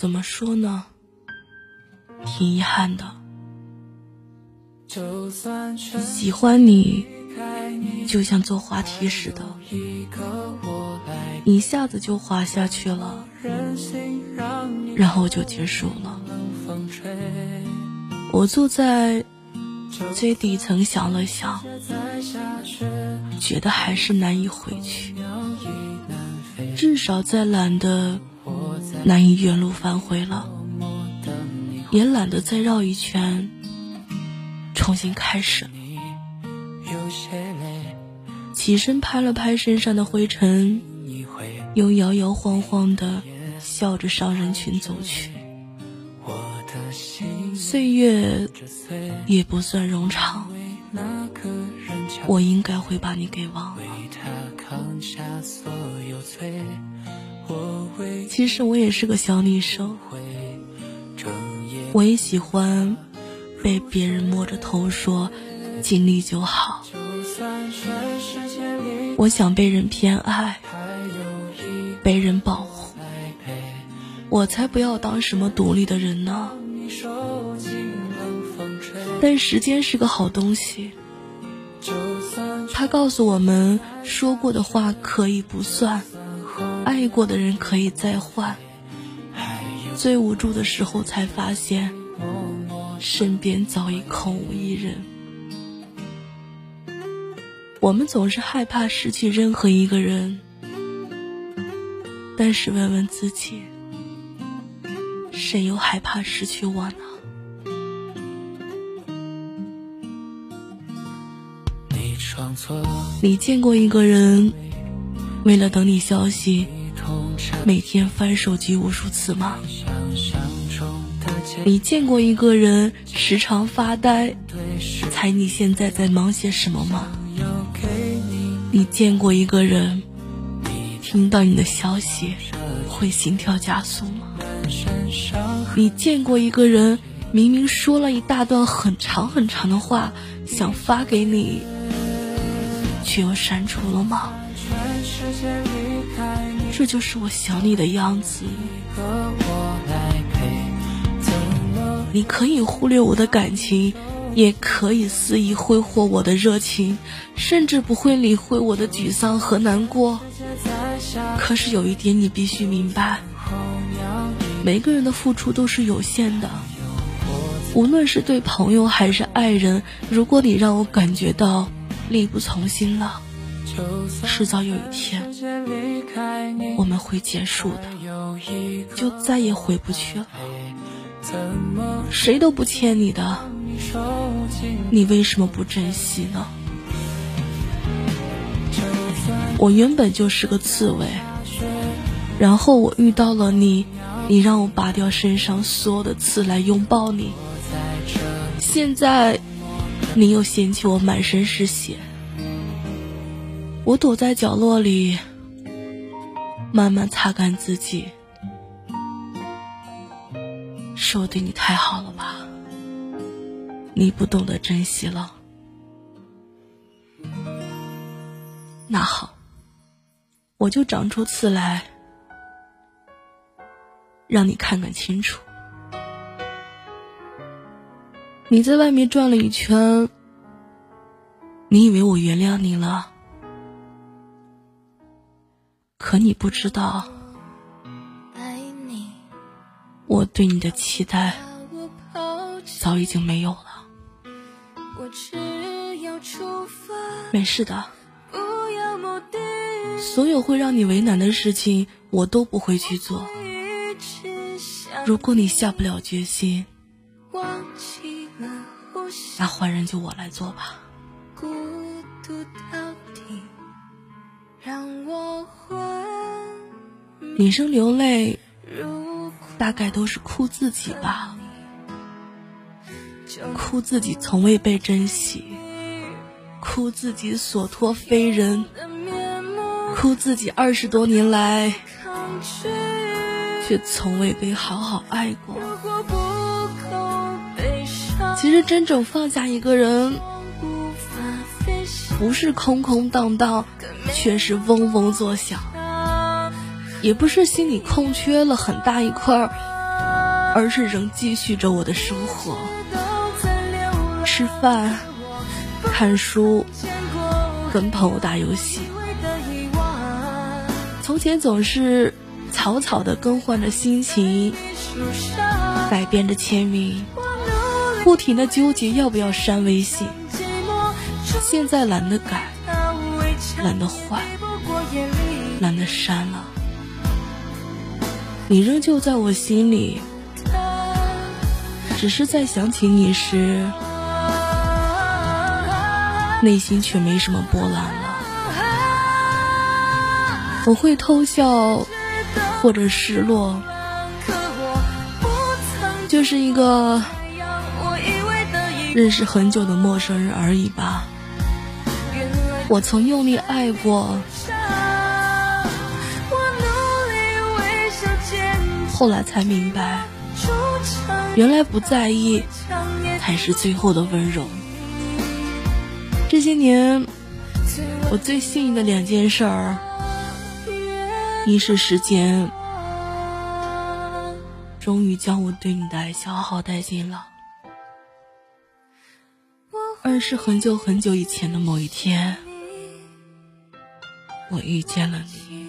怎么说呢？挺遗憾的。喜欢你，就像坐滑梯似的，一下子就滑下去了，然后就结束了。我坐在最底层想了想，觉得还是难以回去，至少再懒得难以原路返回了，也懒得再绕一圈。重新开始了，起身拍了拍身上的灰尘，又摇摇晃晃的笑着上人群走去。岁月也不算冗长，我应该会把你给忘了。其实我也是个小女生，我也喜欢。被别人摸着头说尽力就好，我想被人偏爱，被人保护，我才不要当什么独立的人呢。但时间是个好东西，他告诉我们说过的话可以不算，爱过的人可以再换。最无助的时候才发现。身边早已空无一人。我们总是害怕失去任何一个人，但是问问自己，谁又害怕失去我呢？你见过一个人，为了等你消息，每天翻手机无数次吗？你见过一个人时常发呆，猜你现在在忙些什么吗？你见过一个人听到你的消息会心跳加速吗？你见过一个人明明说了一大段很长很长的话想发给你，却又删除了吗？这就是我想你的样子。你可以忽略我的感情，也可以肆意挥霍我的热情，甚至不会理会我的沮丧和难过。可是有一点你必须明白，每个人的付出都是有限的，无论是对朋友还是爱人。如果你让我感觉到力不从心了，迟早有一天我们会结束的，就再也回不去了。谁都不欠你的，你为什么不珍惜呢？我原本就是个刺猬，然后我遇到了你，你让我拔掉身上所有的刺来拥抱你。现在，你又嫌弃我满身是血，我躲在角落里，慢慢擦干自己。是我对你太好了吧？你不懂得珍惜了。那好，我就长出刺来，让你看看清楚。你在外面转了一圈，你以为我原谅你了，可你不知道。我对你的期待早已经没有了。没事的，所有会让你为难的事情，我都不会去做。如果你下不了决心，那换人就我来做吧。女生流泪。大概都是哭自己吧，哭自己从未被珍惜，哭自己所托非人，哭自己二十多年来却从未被好好爱过。其实真正放下一个人，不是空空荡荡，却是嗡嗡作响。也不是心里空缺了很大一块，而是仍继续着我的生活，吃饭、看书、跟朋友打游戏。从前总是草草的更换着心情，改变着签名，不停的纠结要不要删微信。现在懒得改，懒得换，懒得删了。你仍旧在我心里，只是在想起你时，内心却没什么波澜了。我会偷笑，或者失落，就是一个认识很久的陌生人而已吧。我曾用力爱过。后来才明白，原来不在意才是最后的温柔。这些年，我最幸运的两件事儿，一是时间终于将我对你的爱消耗殆尽了；二是很久很久以前的某一天，我遇见了你。